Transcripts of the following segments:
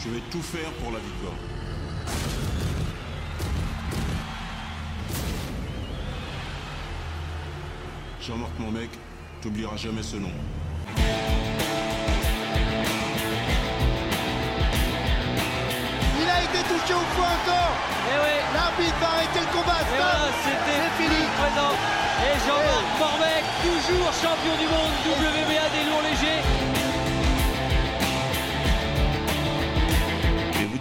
Je vais tout faire pour la victoire. Jean-Marc mon mec, t'oublieras jamais ce nom. Il a été touché au foie encore Et oui, L'arbitre va arrêter le combat et voilà, c'était fini présent. Et Jean-Marc Morbec, toujours champion du monde WBA des lourds légers.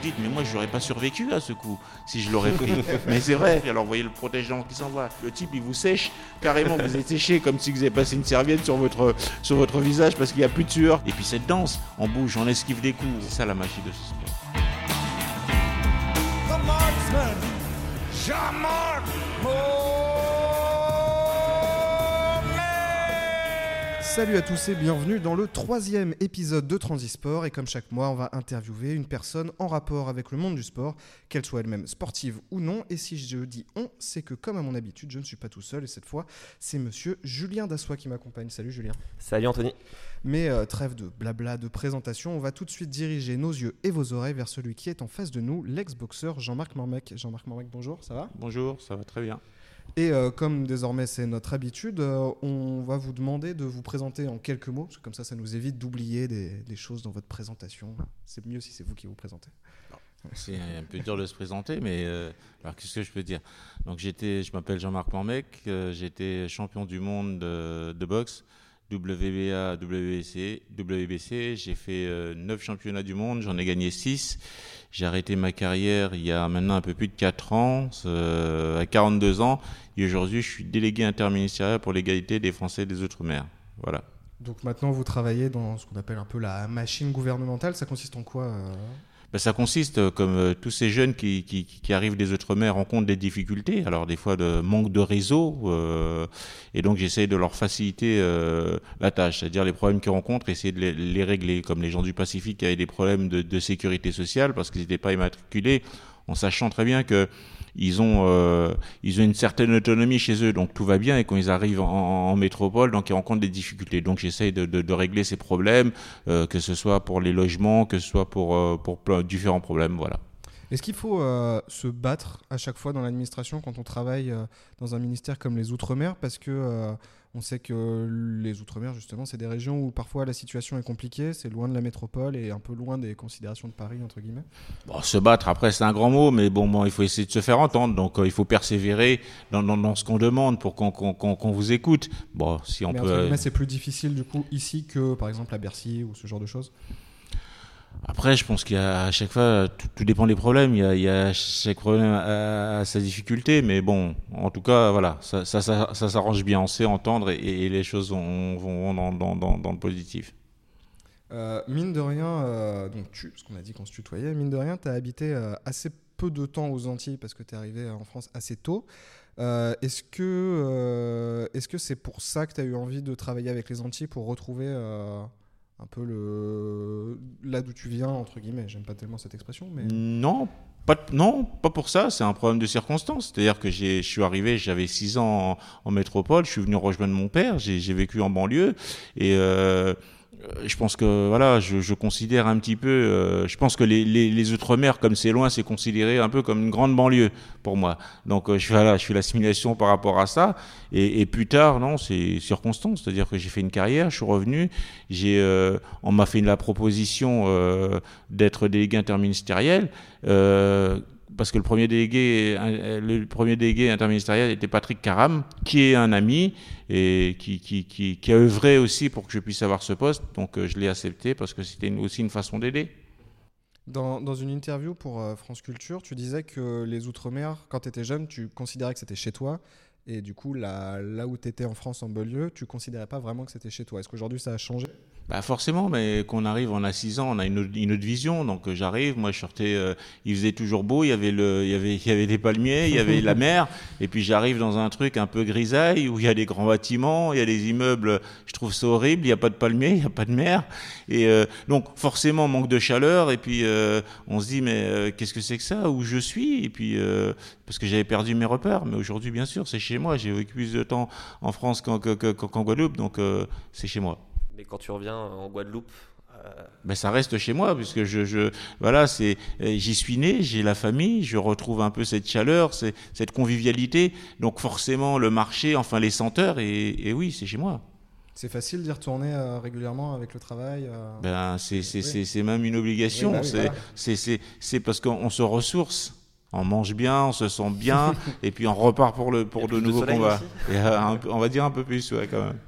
Dites, mais moi je n'aurais pas survécu à ce coup si je l'aurais pris. mais c'est vrai. Alors vous voyez le protégeant qui s'envoie. Le type il vous sèche carrément. Vous êtes séché comme si vous avez passé une serviette sur votre, sur votre visage parce qu'il n'y a plus de sueur. Et puis cette danse, on bouge, on esquive des coups. C'est ça la magie de ce sport. Salut à tous et bienvenue dans le troisième épisode de Transisport. Et comme chaque mois, on va interviewer une personne en rapport avec le monde du sport, qu'elle soit elle-même sportive ou non. Et si je dis on, c'est que comme à mon habitude, je ne suis pas tout seul. Et cette fois, c'est monsieur Julien Dassois qui m'accompagne. Salut Julien. Salut Anthony. Mais euh, trêve de blabla, de présentation, on va tout de suite diriger nos yeux et vos oreilles vers celui qui est en face de nous, l'ex-boxeur Jean-Marc Mormec. Jean-Marc Mormec, bonjour, ça va? Bonjour, ça va très bien. Et euh, comme désormais c'est notre habitude, euh, on va vous demander de vous présenter en quelques mots, parce que comme ça, ça nous évite d'oublier des, choses dans votre présentation. C'est mieux si c'est vous qui vous présentez. C'est un peu dur de se présenter, mais euh, alors qu'est-ce que je peux dire? Donc j'étais, je m'appelle Jean-Marc Mormec, j'étais champion du monde de, de boxe, WBA, WBC, WBC. J'ai fait 9 championnats du monde, j'en ai gagné 6. J'ai arrêté ma carrière il y a maintenant un peu plus de 4 ans, euh, à 42 ans, et aujourd'hui je suis délégué interministériel pour l'égalité des Français et des Outre-mer. Voilà. Donc maintenant, vous travaillez dans ce qu'on appelle un peu la machine gouvernementale. Ça consiste en quoi euh? Ben, ça consiste, euh, comme euh, tous ces jeunes qui, qui, arrivent des Outre-mer rencontrent des difficultés, alors des fois de manque de réseau, euh, et donc j'essaye de leur faciliter la tâche, c'est-à-dire les problèmes qu'ils rencontrent, essayer de les, les régler, comme les gens du Pacifique qui avaient des problèmes de sécurité sociale parce qu'ils n'étaient pas immatriculés, en sachant très bien que ils ont, euh, ils ont une certaine autonomie chez eux, donc tout va bien. Et quand ils arrivent en, métropole, donc ils rencontrent des difficultés. Donc j'essaye de, régler ces problèmes, euh, que ce soit pour les logements, que ce soit pour, euh, pour différents problèmes. Voilà. Est-ce qu'il faut euh, se battre à chaque fois dans l'administration quand on travaille euh, dans un ministère comme les Outre-mer? Parce que euh, on sait que les Outre-mer, justement, c'est des régions où parfois la situation est compliquée, c'est loin de la métropole et un peu loin des considérations de Paris, entre guillemets. Bon, se battre, après, c'est un grand mot, mais bon, bon, il faut essayer de se faire entendre. Donc, il faut persévérer dans, dans, dans ce qu'on demande pour qu'on qu'on qu'on vous écoute. Bon, si on Mais peut. c'est plus difficile du coup ici que par exemple à Bercy ou ce genre de choses? Après, je pense qu'il y a à chaque fois, tout, dépend des problèmes. Il y a, chaque problème à, sa difficulté, mais bon, en tout cas, voilà, ça, s'arrange bien. On sait entendre et, les choses vont, dans, le positif. Euh, mine de rien, euh, donc tu, parce qu'on a dit qu'on se tutoyait, mine de rien, tu as habité euh, assez peu de temps aux Antilles parce que tu es arrivé en France assez tôt. Euh, est-ce que est-ce que c'est pour ça que tu as eu envie de travailler avec les Antilles pour retrouver un peu le là d'où tu viens entre guillemets J'aime pas tellement cette expression, mais Non, pas, non, pas pour ça. C'est un problème de circonstance. C'est-à-dire que je suis arrivé, j'avais 6 ans en, métropole. Je suis venu rejoindre mon père. J'ai, vécu en banlieue et euh, je pense que voilà, je, je considère un petit peu. euh, je pense que les, les, les outre-mer, comme c'est loin, c'est considéré un peu comme une grande banlieue pour moi. Donc euh, je, voilà, je fais l'assimilation par rapport à ça. Et, et plus tard, non, c'est circonstance. C'est-à-dire que j'ai fait une carrière, je suis revenu. J'ai, euh, on m'a fait la proposition euh, d'être délégué interministériel. Parce que le premier délégué, euh, interministériel était Patrick Caram, qui est un ami et qui, a œuvré aussi pour que je puisse avoir ce poste. Donc euh, je l'ai accepté parce que c'était aussi une façon d'aider. dans, une interview pour euh, France Culture, tu disais que les Outre-mer, quand tu étais jeune, tu considérais que c'était chez toi. Et du coup, là, où tu étais en France, en banlieue, tu considérais pas vraiment que c'était chez toi. Est-ce qu'aujourd'hui, ça a changé? Bah forcément, mais qu'on arrive, on a 6 ans, on a une autre, une autre vision. Donc euh, j'arrive, moi je sortais, euh, il faisait toujours beau, il y avait le, il y avait, il y avait des palmiers, il y avait la mer, et puis j'arrive dans un truc un peu grisaille où il y a des grands bâtiments, il y a des immeubles. Je trouve ça horrible. Il n'y a pas de palmiers, il n'y a pas de mer, et euh, donc forcément manque de chaleur. Et puis euh, on se dit mais euh, qu'est-ce que c'est que ça Où je suis? Et puis euh, parce que j'avais perdu mes repères. Mais aujourd'hui, bien sûr, c'est chez moi. J'ai vécu plus de temps en France qu'en qu'en- qu'en Guadeloupe, donc euh, c'est chez moi. Mais quand tu reviens en Guadeloupe, ben, ça reste chez moi puisque je, je voilà c'est j'y suis né j'ai la famille je retrouve un peu cette chaleur cette convivialité donc forcément le marché enfin les senteurs et, et oui c'est chez moi c'est facile d'y retourner euh, régulièrement avec le travail euh... ben, C'est même une obligation. Oui, bah oui, c'est parce qu'on se ressource. On mange bien, on se sent bien, et puis on repart pour, le, pour de nouveaux combats. Et, euh, on va dire un peu plus, ouais, quand même.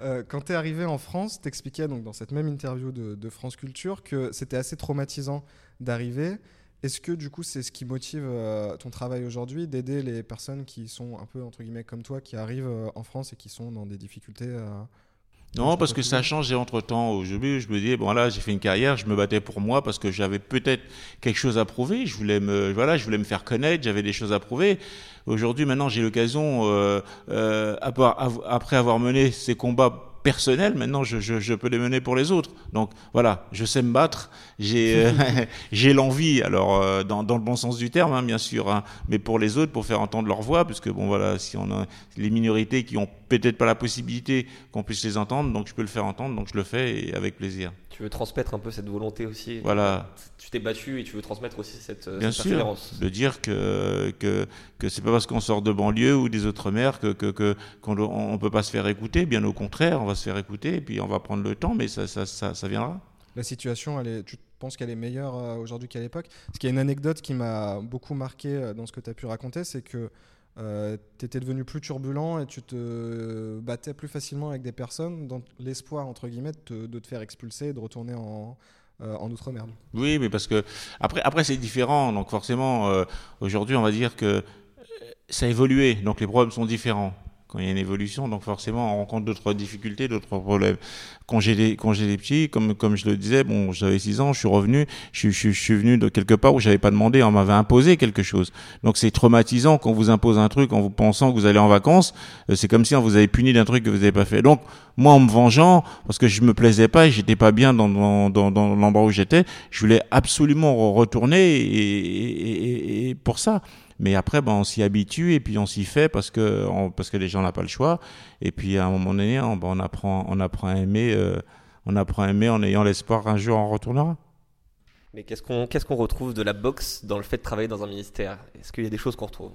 Euh, quand tu es arrivé en France, tu expliquais donc, dans cette même interview de, de France Culture que c'était assez traumatisant d'arriver. Est-ce que du coup c'est ce qui motive euh, ton travail aujourd'hui, d'aider les personnes qui sont un peu entre guillemets comme toi, qui arrivent euh, en France et qui sont dans des difficultés non, parce que ça a changé entre temps. Aujourd'hui, je me dis, bon là, j'ai fait une carrière, je me battais pour moi parce que j'avais peut-être quelque chose à prouver. Je voulais me, voilà, je voulais me faire connaître, j'avais des choses à prouver. Aujourd'hui, maintenant, j'ai l'occasion, euh, euh, après avoir mené ces combats personnel, maintenant je, je, je, peux les mener pour les autres. Donc voilà, je sais me battre, j'ai euh, l'envie, alors euh, dans, dans, le bon sens du terme, hein, bien sûr, hein, mais pour les autres, pour faire entendre leur voix, parce que bon voilà, si on a les minorités qui ont peut-être pas la possibilité qu'on puisse les entendre, donc je peux le faire entendre, donc je le fais et avec plaisir tu veux transmettre un peu cette volonté aussi. Voilà. Tu t'es battu et tu veux transmettre aussi cette, Bien cette sûr, de dire que que que c'est pas parce qu'on sort de banlieue ou des autres mers que que qu'on on peut pas se faire écouter. Bien au contraire, on va se faire écouter et puis on va prendre le temps, mais ça ça ça, ça viendra. La situation, elle est, tu penses qu'elle est meilleure euh, aujourd'hui qu'à l'époque? Parce qu'il y a une anecdote qui m'a beaucoup marqué euh, dans ce que tu as pu raconter, c'est que euh, tu étais devenu plus turbulent et tu te battais plus facilement avec des personnes dans l'espoir, entre guillemets, de te, faire expulser et de retourner en, euh, en outre-mer. Oui, mais parce que après, après c'est différent. Donc forcément, euh, aujourd'hui, on va dire que ça a évolué. Donc les problèmes sont différents quand il y a une évolution, donc forcément on rencontre d'autres difficultés, d'autres problèmes. Quand j'ai des, quand j'ai des petits, comme, comme je le disais, bon, j'avais 6 ans, je suis revenu, je, je, je suis venu de quelque part où j'avais pas demandé, on m'avait imposé quelque chose. Donc c'est traumatisant quand vous impose un truc en vous pensant que vous allez en vacances, euh, c'est comme si on vous avait puni d'un truc que vous n'avez pas fait. Donc moi en me vengeant, parce que je me plaisais pas et j'étais pas bien dans, dans, dans, dans l'endroit où j'étais, je voulais absolument retourner et, et, et pour ça. Mais après, ben, on s'y habitue et puis on s'y fait parce que, parce que les gens n'ont pas le choix. Et puis à un moment donné, on, ben, on apprend, on apprend à aimer, euh, on apprend à aimer en ayant l'espoir qu'un jour on retournera. Mais qu'est-ce qu'on qu'est-ce qu'on retrouve de la boxe dans le fait de travailler dans un ministère? Est-ce qu'il y a des choses qu'on retrouve?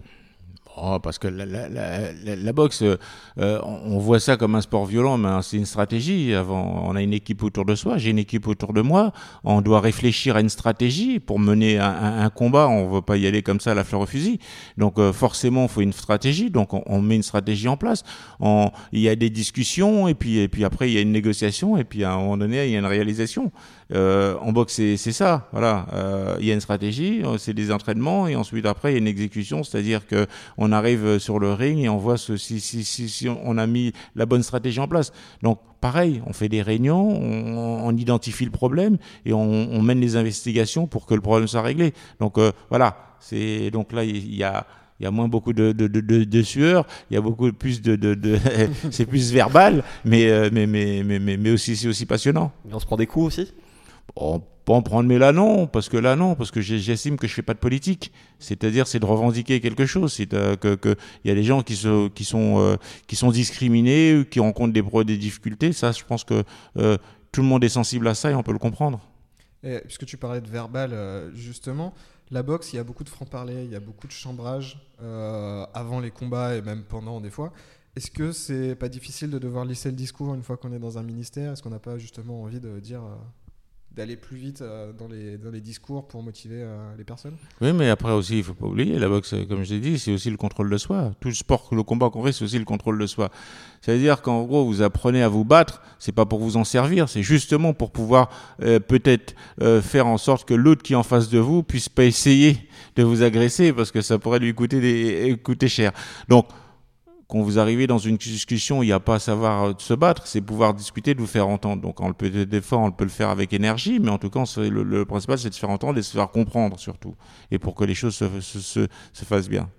Oh, parce que la, la, la, la boxe, euh, on voit ça comme un sport violent, mais c'est une stratégie. Avant, on a une équipe autour de soi, j'ai une équipe autour de moi. On doit réfléchir à une stratégie pour mener un, un, combat. On ne veut pas y aller comme ça à la fleur au fusil. Donc euh, forcément, il faut une stratégie. Donc on, on, met une stratégie en place. On, il y a des discussions et puis et puis après il y a une négociation et puis à un moment donné il y a une réalisation. Euh, en boxe, c'est ça. Voilà, euh, il y a une stratégie, euh, c'est des entraînements, et ensuite après il y a une exécution, c'est-à-dire que on arrive sur le ring et on voit ce, si, si, si, si, on a mis la bonne stratégie en place. Donc pareil, on fait des réunions, on, on identifie le problème et on, on, mène les investigations pour que le problème soit réglé. Donc euh, voilà, c'est donc là il y a il y a moins beaucoup de, de, de, de, sueur, il y a beaucoup plus de, de, c'est plus verbal, mais, mais, mais, mais, mais, mais aussi c'est aussi passionnant. Mais on se prend des coups aussi? On peut en prendre, mais là non, parce que là non, parce que j'estime que je fais pas de politique. C'est-à-dire, c'est de revendiquer quelque chose. C'est euh, que il y a des gens qui sont euh, qui sont discriminés, qui rencontrent des des difficultés. Ça, je pense que euh, tout le monde est sensible à ça et on peut le comprendre. Puisque tu parlais de verbal, justement, la boxe, il y a beaucoup de franc-parler, il y a beaucoup de chambrage avant les combats et même pendant des fois. Est-ce que c'est pas difficile de devoir lisser le discours une fois qu'on est dans un ministère? Est-ce qu'on n'a pas justement envie de dire d'aller plus vite euh, dans, les, dans les discours pour motiver euh, les personnes. Oui, mais après aussi, il faut pas oublier, la boxe, comme je l'ai dit, c'est aussi le contrôle de soi. Tout le sport, le combat qu'on fait, c'est aussi le contrôle de soi. C'est-à-dire qu'en gros, vous apprenez à vous battre, c'est pas pour vous en servir, c'est justement pour pouvoir euh, peut-être faire en sorte que l'autre qui est en face de vous puisse pas essayer de vous agresser parce que ça pourrait lui coûter, coûter cher. Donc, quand vous arrivez dans une discussion, il n'y a pas à savoir euh, se battre, c'est pouvoir discuter, de vous faire entendre. Donc, on peut, des fois, on peut le faire avec énergie, mais en tout cas, le, le principal, c'est de se faire entendre et de se faire comprendre surtout, et pour que les choses se, se, se, se fassent bien.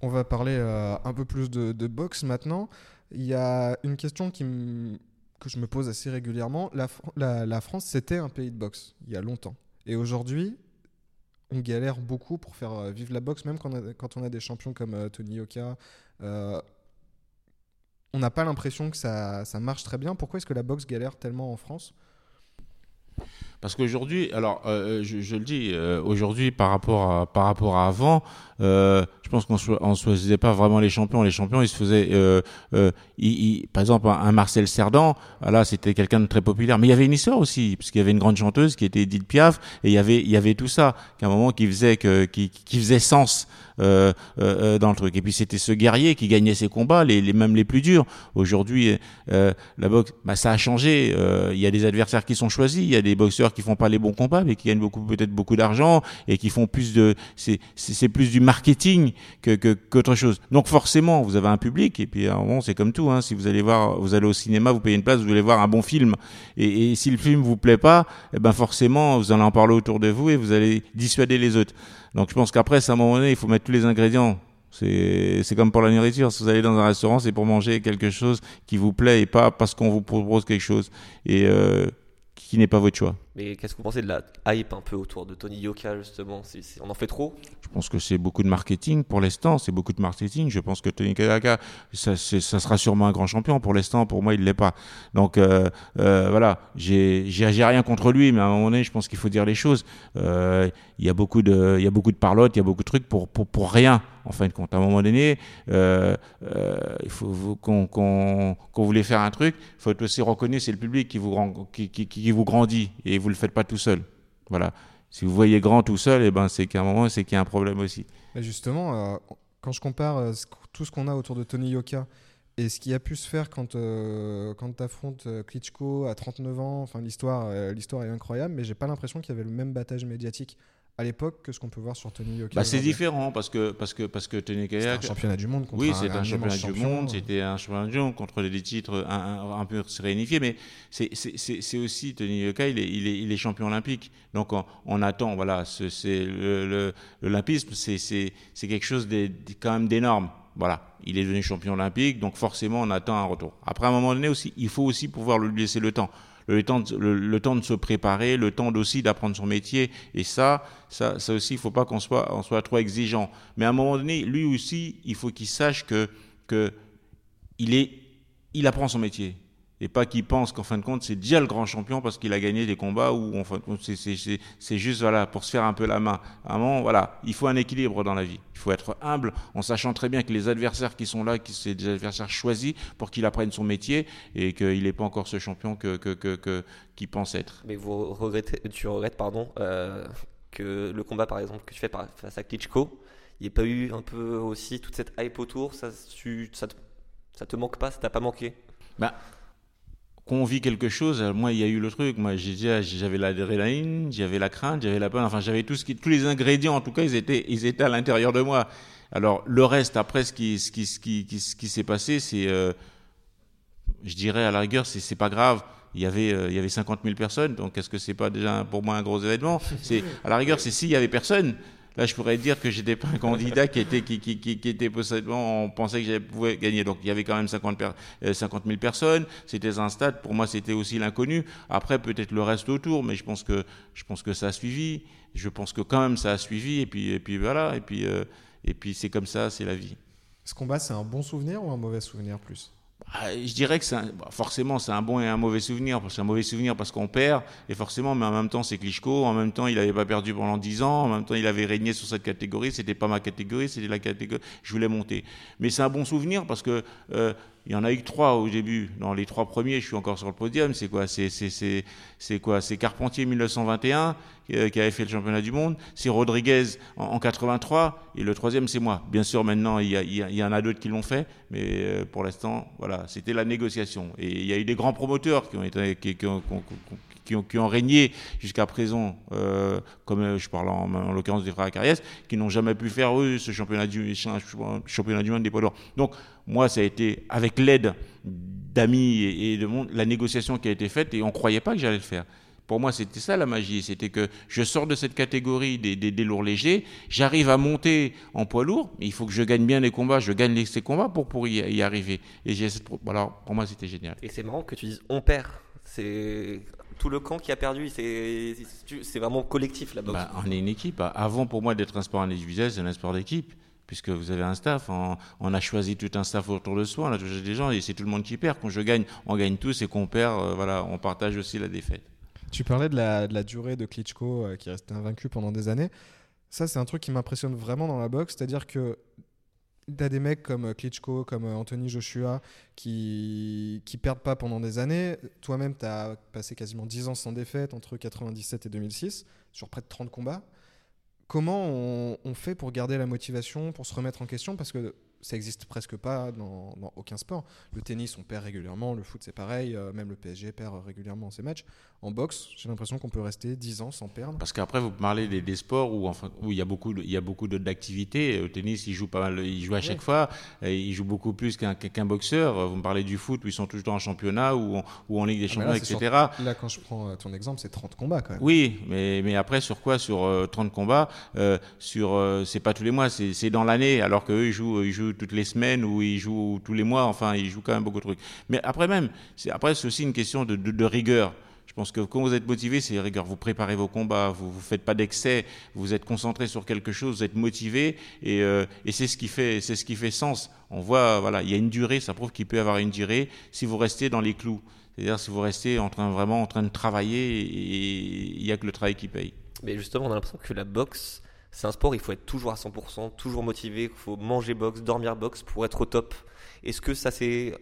On va parler euh, un peu plus de, boxe maintenant. Il y a une question que je me pose assez régulièrement. La, France, c'était un pays de boxe il y a longtemps. Et aujourd'hui, on galère beaucoup pour faire euh, vivre la boxe, même quand on a, des champions comme Tony Oka, euh, on n'a pas l'impression que ça, marche très bien. Pourquoi est-ce que la boxe galère tellement en France? Parce qu'aujourd'hui, alors euh, je, je le dis, euh, aujourd'hui par rapport à par rapport à avant, euh, je pense qu'on ne choisissait pas vraiment les champions. Les champions, ils se faisaient, euh, euh, ils- ils- par exemple, un, Marcel Cerdan, ah là, c'était quelqu'un de très populaire. Mais il y avait une histoire aussi, parce qu'il y avait une grande chanteuse qui était Edith Piaf, et il y avait il y avait tout ça, qu'à un moment qui faisait que qui, qui faisait sens. Euh, euh, euh, dans le truc. Et puis c'était ce guerrier qui gagnait ses combats, les, les même les plus durs. Aujourd'hui, euh, la boxe, bah, ça a changé. Euh, Il y a des adversaires qui sont choisis, il y a des boxeurs qui font pas les bons combats, mais qui gagnent beaucoup, peut-être beaucoup d'argent et qui font plus de, c'est plus du marketing que qu'autre chose. Donc forcément, vous avez un public et puis moment, c'est comme tout. Hein, si vous allez voir, vous allez au cinéma, vous payez une place, vous allez voir un bon film. Et, si le film vous plaît pas, eh ben forcément, vous allez en parler autour de vous et vous allez dissuader les autres. Donc je pense qu'après, à un moment donné, il faut mettre tous les ingrédients. C'est comme pour la nourriture. Si vous allez dans un restaurant, c'est pour manger quelque chose qui vous plaît et pas parce qu'on vous propose quelque chose et euh, qui n'est pas votre choix. Mais qu'est-ce que vous pensez de la hype un peu autour de Tony Yoka justement? C'est- On en fait trop? Je pense que c'est beaucoup de marketing pour l'instant. C'est beaucoup de marketing. Je pense que Tony Kayaka, ça, sera sûrement un grand champion. Pour l'instant, pour moi, il l'est pas. Donc euh, euh, voilà, j'ai rien contre lui, mais à un moment donné, je pense qu'il faut dire les choses. Euh, Il y a beaucoup de, y a beaucoup de il y a beaucoup de trucs pour pour, rien. En fin de compte, à un moment donné, il faut qu'on voulait faire un truc. Il faut aussi reconnu, c'est le public qui vous qui, qui, qui vous grandit et vous le faites pas tout seul. Voilà. Si vous voyez grand tout seul, et ben c'est qu'à un moment, c'est qu'il y a un problème aussi. Justement, euh, quand je compare euh, tout ce qu'on a autour de Tony Yoka et ce qui a pu se faire quand, euh, quand tu affrontes Klitschko à 39 ans, enfin l'histoire l'histoire est incroyable, mais j'ai pas l'impression qu'il y avait le même battage médiatique à l'époque que ce qu'on peut voir sur Tony Yoka. Bah, c'est différent parce que parce que parce que Tony C'est un championnat du monde contre oui, un, c'est un, immense championnat du monde, c'était un championnat du monde contre des titres un, un, un peu réunifiés, mais c'est- c'est c'est- c'est aussi Tony Yoka, il est, il est, il est champion olympique. Donc on, on attend, voilà, ce- c'est le- le- l'olympisme, c'est c'est c'est quelque chose de- quand même d'énorme. Voilà, il est devenu champion olympique, donc forcément on attend un retour. Après à un moment donné aussi, il faut aussi pouvoir lui laisser le temps. Le temps, de, le, temps de se préparer, le temps aussi d'apprendre son métier. Et ça, ça, ça aussi, il faut pas qu'on soit, on soit trop exigeant. Mais à un moment donné, lui aussi, il faut qu'il sache que, que il est, il apprend son métier. Et pas qu'il pense qu'en fin de compte, c'est déjà le grand champion parce qu'il a gagné des combats ou en fin de compte, c'est- juste voilà, pour se faire un peu la main. À un moment, voilà, il faut un équilibre dans la vie. Il faut être humble en sachant très bien que les adversaires qui sont là, qui c'est des adversaires choisis pour qu'il apprenne son métier et qu'il n'est pas encore ce champion que, que, que, que- qu'il pense être. Mais vous regrettez, tu regrettes pardon, euh, que le combat par exemple que tu fais face à Klitschko, il n'y ait pas eu un peu aussi toute cette hype autour Ça, tu- ça, te, ça te manque pas Ça t'a pas manqué? Bah, qu'on vit quelque chose, euh, moi il y a eu le truc, moi j'ai ah, j'avais l'adrénaline, j'avais la crainte, j'avais la peur, enfin j'avais tout ce qui, tous les ingrédients en tout cas ils étaient, ils étaient à l'intérieur de moi. Alors le reste après ce qui, ce qui, ce qui, ce qui s'est passé, c'est, euh, je dirais à la rigueur, c'est pas grave. Il y avait, euh, il y avait 50 000 personnes, donc est-ce que c'est pas déjà pour moi un gros événement? C'est à la rigueur, c'est s'il y avait personne. Là, je pourrais dire que j'étais pas un candidat qui était qui, qui, qui, était possiblement, on pensait que je pouvais gagner. Donc il y avait quand même 50, per- euh, 50 000 personnes. C'était un stade. Pour moi, c'était aussi l'inconnu. Après, peut-être le reste autour, mais je pense que je pense que ça a suivi. Je pense que quand même ça a suivi. Et puis et puis voilà. Et puis euh, et puis c'est comme ça, c'est la vie. Ce combat, c'est un bon souvenir ou un mauvais souvenir plus? Je dirais que c'est bah, forcément c'est un bon et un mauvais souvenir. C'est un mauvais souvenir parce qu'on perd, et forcément, mais en même temps c'est Klitschko. En même temps, il n'avait pas perdu pendant 10 ans. En même temps, il avait régné sur cette catégorie. C'était pas ma catégorie, c'était la catégorie. Je voulais monter. Mais c'est un bon souvenir parce que euh, il y en a eu trois au début. Dans les trois premiers, je suis encore sur le podium. C'est quoi? C'est quoi? C'est Carpentier 1921 qui, euh, qui avait fait le championnat du monde. C'est Rodriguez en, en 83 et le troisième c'est moi. Bien sûr, maintenant il y, en a d'autres qui l'ont fait, mais euh, pour l'instant, voilà, c'était la négociation. Et il y a eu des grands promoteurs qui ont été qui, qui qui qui ont- régné jusqu'à présent, euh, comme euh, je parle en, en l'occurrence des frères Cariès, qui n'ont jamais pu faire eux ce championnat du championnat du monde des poids lourds. Donc moi, ça a été avec l'aide d'amis et, de monde, la négociation qui a été faite et on croyait pas que j'allais le faire. Pour moi, c'était ça la magie. C'était que je sors de cette catégorie des, des, lourds légers, j'arrive à monter en poids lourd, mais il faut que je gagne bien les combats, je gagne les, ces combats pour, pour y, arriver. Et j'ai cette alors, pour moi, c'était génial. Et c'est marrant que tu dises on perd. C'est tout le camp qui a perdu. C'est c'est vraiment collectif la boxe. Bah, on est une équipe. Avant, pour moi, d'être un sport individuel, c'est un sport d'équipe. Puisque vous avez un staff, on, on a choisi tout un staff autour de soi, on a choisi des gens et c'est tout le monde qui perd. Quand je gagne, on gagne tous et qu'on perd, euh, voilà, on partage aussi la défaite. Tu parlais de la, de la durée de Klitschko euh, qui restait invaincu pendant des années. Ça, c'est un truc qui m'impressionne vraiment dans la boxe. C'est-à-dire que T'as des mecs comme Klitschko, comme Anthony Joshua qui qui perdent pas pendant des années. Toi-même, tu as passé quasiment 10 ans sans défaite entre 97 et 2006 sur près de 30 combats. Comment on, on fait pour garder la motivation, pour se remettre en question? Parce que ça existe presque pas dans, dans aucun sport. Le tennis, on perd régulièrement, le foot, c'est pareil, euh, même le PSG perd régulièrement ses matchs. En boxe, j'ai l'impression qu'on peut rester 10 ans sans perdre. Parce qu'après, vous parlez des, des sports où, enfin, où il y a beaucoup, il y a beaucoup d'activités. Au tennis, ils jouent pas mal, ils jouent à chaque fois. Et ils jouent beaucoup plus qu'un boxeur. Vous me parlez du foot où ils sont toujours en championnat ou en, ou en Ligue des Ah, Champions, là, etc. sur- Là, quand je prends euh, ton exemple, c'est 30 combats quand même. Oui, mais, mais après, sur quoi Sur euh, 30 combats, euh, sur euh, c'est pas tous les mois, c'est c'est dans l'année, alors qu'eux, ils jouent, ils jouent toutes les semaines ou ils jouent tous les mois, enfin, ils jouent quand même beaucoup de trucs. Mais après même, c'est après, c'est aussi une question de rigueur. Je pense que quand vous êtes motivé, c'est rigueur. Vous préparez vos combats, vous ne faites pas d'excès, vous êtes concentré sur quelque chose, vous êtes motivé, et, euh, et c'est ce qui fait, c'est ce qui fait sens. On voit, voilà, il y a une durée, ça prouve qu'il peut y avoir une durée si vous restez dans les clous. C'est-à-dire si vous restez en train, vraiment en train de travailler, et il n'y a que le travail qui paye. Mais justement, on a l'impression que la boxe, c'est un sport, il faut être toujours à 100%, toujours motivé, il faut manger boxe, dormir boxe pour être au top. Est-ce que ça c'est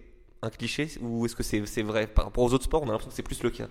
un cliché ou est-ce que c'est vrai Par rapport aux autres sports, on a l'impression que c'est plus le cas?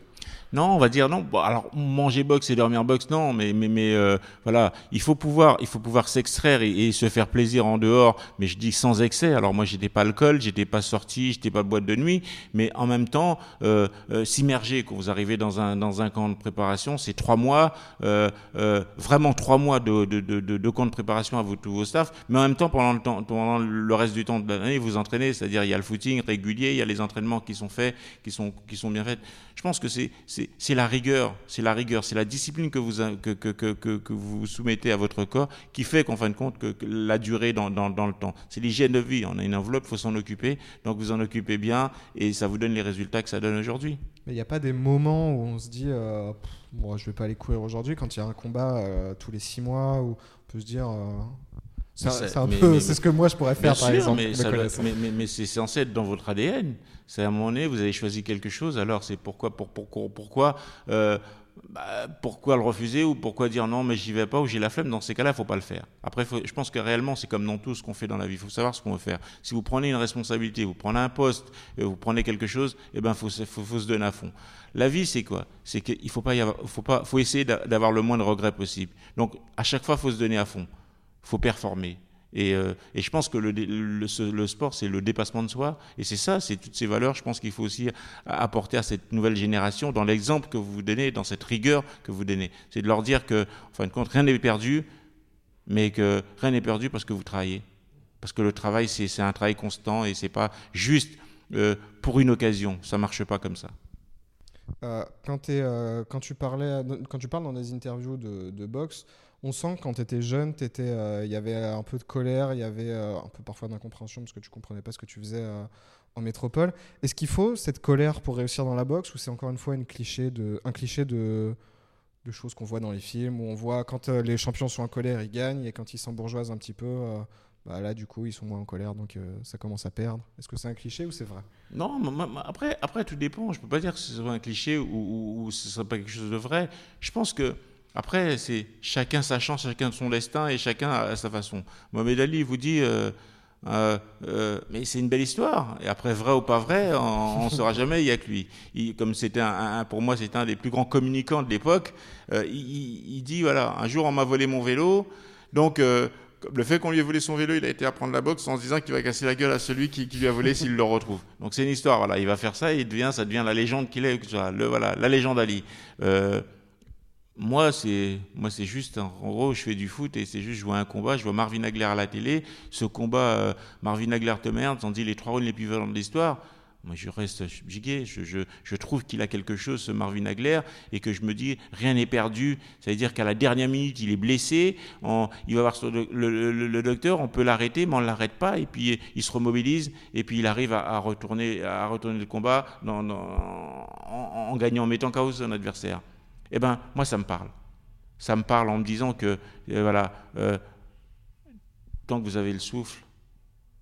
Non, on va dire non. Bon, alors manger boxe et dormir boxe, non. Mais mais euh, voilà, il faut pouvoir il faut pouvoir s'extraire et, se faire plaisir en dehors. Mais je dis sans excès. Alors moi, j'étais pas alcool, j'étais pas sorti, j'étais pas boîte de nuit. Mais en même temps, euh, euh, s'immerger quand vous arrivez dans un camp de préparation, c'est trois mois, vraiment trois mois de camp de préparation à tous vos staffs. Mais en même temps, pendant le temps pendant le reste du temps de l'année, vous entraînez. C'est-à-dire il y a le footing régulier, il y a les entraînements qui sont faits, qui sont qui sont bien faits. Je pense que c'est la rigueur, c'est la rigueur, c'est la discipline que vous que, que, que, que, vous soumettez à votre corps qui fait qu'en fin de compte que, la durée dans, dans, dans le temps. C'est l'hygiène de vie. On a une enveloppe, faut s'en occuper. Donc vous en occupez bien et ça vous donne les résultats que ça donne aujourd'hui. Mais il n'y a pas des moments où on se dit, euh, pff, bon, je vais pas aller courir aujourd'hui quand il y a un combat euh, tous les six mois où on peut se dire. euh, c'est ce que moi je pourrais faire par sûr, exemple. mais, me ça doit- connaissant. mais, mais, mais c'est censé être dans votre ADN. C'est à un moment donné, vous avez choisi quelque chose, alors c'est pourquoi, pour, pourquoi, pourquoi, euh, bah, pourquoi le refuser ou pourquoi dire non, mais j'y vais pas ou j'ai la flemme? Dans ces cas-là, il faut pas le faire. Après, faut- je pense que réellement, c'est comme dans tout ce qu'on fait dans la vie. Il faut savoir ce qu'on veut faire. Si vous prenez une responsabilité, vous prenez un poste, et vous prenez quelque chose, eh ben, faut, se- faut, faut se donner à fond. La vie, c'est quoi? C'est qu'il faut pas y avoir, faut pas, faut essayer d'a- d'avoir le moins de regrets possible. Donc, à chaque fois, faut se donner à fond. Faut performer. Et, euh, et je pense que le, le, sport, c'est le dépassement de soi. Et c'est ça, c'est toutes ces valeurs, je pense qu'il faut aussi apporter à cette nouvelle génération dans l'exemple que vous donnez, dans cette rigueur que vous donnez. C'est de leur dire que, en fin de compte, rien n'est perdu, mais que rien n'est perdu parce que vous travaillez. Parce que le travail, c'est un travail constant et c'est pas juste euh, pour une occasion. Ça marche pas comme ça. Euh, quand, quand, tu parlais, quand tu parles dans des interviews de boxe, on sent que quand tu étais jeune, t'étais, euh, il y avait un peu de colère, il y avait euh, un peu parfois d'incompréhension parce que tu comprenais pas ce que tu faisais euh, en métropole. Est-ce qu'il faut cette colère pour réussir dans la boxe ou c'est encore une fois cliché un cliché de, choses qu'on voit dans les films où on voit quand les champions sont en colère, ils gagnent et quand ils s'embourgeoisent un petit peu, bah là du coup ils sont moins en colère donc ça commence à perdre. Est-ce que c'est un cliché ou c'est vrai? Non, ma- ma- après, après tout dépend. Je peux pas dire que ce soit un cliché ou, ou, ou ce soit pas quelque chose de vrai. Je pense que après, c'est chacun sa chance, chacun son destin et chacun à sa façon. Mohamed Ali vous dit, euh, euh, euh, mais c'est une belle histoire. Et après, vrai ou pas vrai, on ne saura jamais. Il y a que lui. Il, comme c'était un, un- pour moi, c'était un des plus grands communicants de l'époque. euh, il, il- il dit voilà, un jour on m'a volé mon vélo, donc. euh, le fait qu'on lui ait volé son vélo, il a été apprendre la boxe en se disant qu'il va casser la gueule à celui qui, qui lui a volé s'il le retrouve. Donc c'est une histoire, voilà. Il va faire ça et il devient, ça devient la légende qu'il est, le, voilà, la légende Ali. Moi, c'est, moi, c'est juste, en gros, je fais du foot et c'est juste, je vois un combat, je vois Marvin Hagler à la télé. Ce combat, euh, Marvin Hagler te merde, on dit les trois rounds les plus violents de l'histoire. Moi, je reste subjugué. Je, je, je trouve qu'il a quelque chose, ce Marvin Hagler, et que je me dis, rien n'est perdu. Ça veut dire qu'à la dernière minute, il est blessé. On- il va voir le, le- docteur, on peut l'arrêter, mais on ne l'arrête pas. Et puis, il se remobilise, et puis il arrive à, retourner, à retourner le combat en, en gagnant, en mettant KO son adversaire. Eh ben, moi, ça me parle. Ça me parle en me disant que, euh, voilà, euh, tant que vous avez le souffle,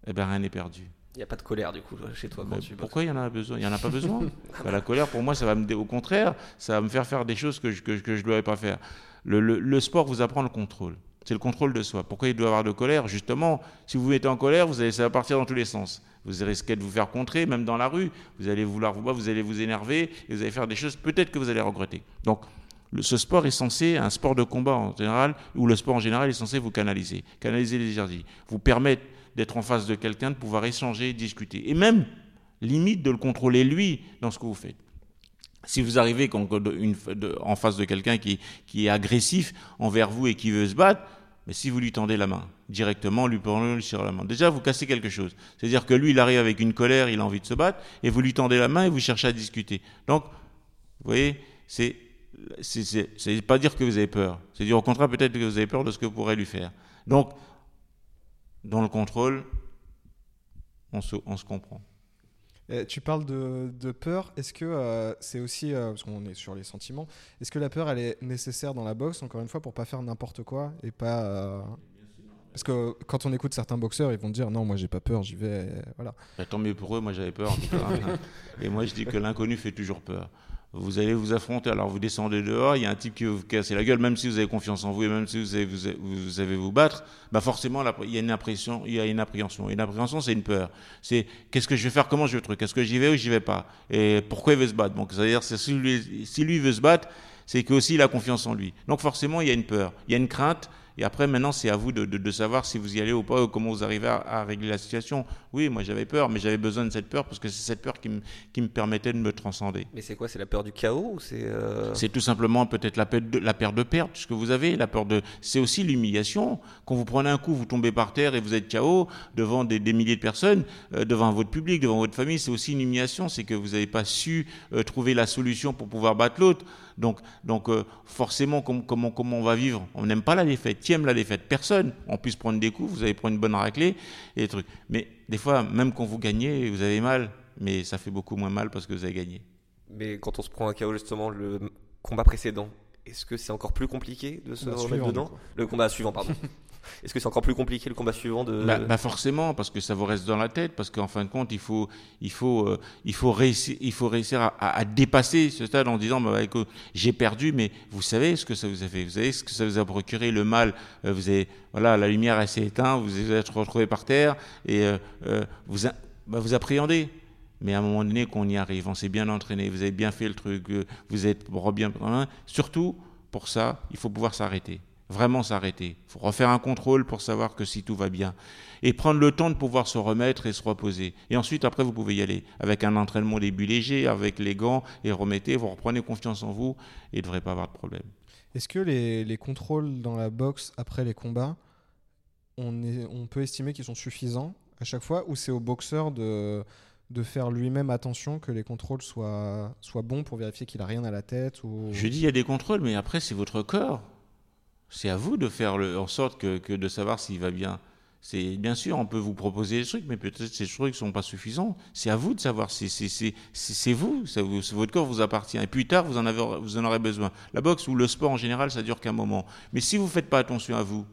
eh ben, rien n'est perdu. Il n'y a pas de colère du coup chez toi quand tu pourquoi il y en a besoin? Il y en a pas besoin. Bah, la colère, pour moi, ça va me, au contraire, ça va me faire faire des choses que je, que, je- que je devrais pas faire. Le, le- le sport vous apprend le contrôle. C'est le contrôle de soi. Pourquoi il doit y avoir de colère? Justement, si vous vous mettez en colère, vous allez, ça va partir dans tous les sens. Vous risquez de vous faire contrer, même dans la rue. Vous allez vouloir vous vous allez vous énerver, et vous allez faire des choses peut-être que vous allez regretter. Donc, ce sport est censé, un sport de combat en général, ou le sport en général est censé vous canaliser, canaliser les énergies, vous permettre d'être en face de quelqu'un, de pouvoir échanger, discuter, et même limite de le contrôler lui dans ce que vous faites. Si vous arrivez en face de quelqu'un qui, est agressif envers vous et qui veut se battre, mais si vous lui tendez la main, directement, lui prenez serrez la main. Déjà, vous cassez quelque chose. C'est-à-dire que lui, il arrive avec une colère, il a envie de se battre, et vous lui tendez la main et vous cherchez à discuter. Donc, vous voyez, c'est c'est- pas dire que vous avez peur. C'est dire au contraire peut-être que vous avez peur de ce que vous pourrez lui faire. Donc, dans le contrôle, on se, on se comprend. Euh, tu parles de, de peur. Est-ce que euh, c'est aussi, euh, parce qu'on est sur les sentiments, est-ce que la peur, elle est nécessaire dans la boxe, encore une fois, pour pas faire n'importe quoi et pas. euh, Parce que quand on écoute certains boxeurs, ils vont dire non, moi j'ai pas peur, j'y vais. Voilà. Bah, tant mieux pour eux, moi j'avais peur. en tout cas. et moi je dis que l'inconnu fait toujours peur. Vous allez vous affronter, alors vous descendez dehors, il y a un type qui vous casser la gueule, même si vous avez confiance en vous et même si vous avez vous, vous battre, bah forcément il y a une impression, il y a une appréhension. Une appréhension, c'est une peur. C'est qu'est-ce que je vais faire, comment je vais truc, est-ce que j'y vais ou j'y vais pas, et pourquoi il veut se battre? Donc c'est-à-dire c'est si lui, si lui veut se battre, c'est qu'aussi il a confiance en lui. Donc forcément il y a une peur, il y a une crainte. Et après, maintenant, c'est à vous de, de- de savoir si vous y allez ou pas, ou comment vous arrivez à, à régler la situation. Oui, moi j'avais peur, mais j'avais besoin de cette peur parce que c'est cette peur qui me, qui me permettait de me transcender. Mais c'est quoi C'est la peur du chaos ou c'est euh, C'est tout simplement peut-être la peur de, la peur de perdre ce que vous avez, la peur de. C'est aussi l'humiliation. Quand vous prenez un coup, vous tombez par terre et vous êtes KO devant des, des milliers de personnes, euh, devant votre public, devant votre famille. C'est aussi une humiliation. C'est que vous n'avez pas su euh, trouver la solution pour pouvoir battre l'autre. Donc, donc euh, forcément, com- comment, comment on va vivre? On n'aime pas la défaite. Qui aime la défaite? Personne. On puisse prendre des coups, vous allez prendre une bonne raclée et des trucs. Mais des fois, même quand vous gagnez, vous avez mal, mais ça fait beaucoup moins mal parce que vous avez gagné. Mais quand on se prend un KO justement, le combat précédent, est-ce que c'est encore plus compliqué de se remettre dedans? Le combat suivant, pardon. est-ce que c'est encore plus compliqué le combat suivant de Bah, bah forcément, parce que ça vous reste dans la tête, parce qu'en fin de compte, il faut, il faut, euh, il faut réussir, il faut réussir à, dépasser ce stade en disant, bah, écoute, j'ai perdu, mais vous savez ce que ça vous a fait, vous savez ce que ça vous a procuré, le mal. Euh, vous avez, voilà, la lumière elle s'est éteinte, vous êtes retrouvé par terre et euh, vous, bah, vous appréhendez. Mais à un moment donné, qu'on y arrive, on s'est bien entraîné, vous avez bien fait le truc, vous êtes bien. Surtout, pour ça, il faut pouvoir s'arrêter. Vraiment s'arrêter. Il faut refaire un contrôle pour savoir que si tout va bien. Et prendre le temps de pouvoir se remettre et se reposer. Et ensuite, après, vous pouvez y aller. Avec un entraînement au début léger, avec les gants, et remettez, vous reprenez confiance en vous, et il ne devrait pas avoir de problème. Est-ce que les, les contrôles dans la boxe après les combats, on, est, on peut estimer qu'ils sont suffisants à chaque fois ou c'est au boxeur de, de faire lui-même attention que les contrôles soient, soient bons pour vérifier qu'il a rien à la tête ou... Je dis, il y a des contrôles, mais après, c'est votre corps. C'est à vous de faire en sorte que, de savoir s'il va bien. Bien sûr, on peut vous proposer des trucs, mais peut-être ces trucs sont pas suffisants. C'est à vous de savoir. C'est vous, votre corps vous appartient. Et plus tard, vous en, aurez besoin. La boxe ou le sport en général, ça dure qu'un moment. Mais si vous faites pas attention à vous,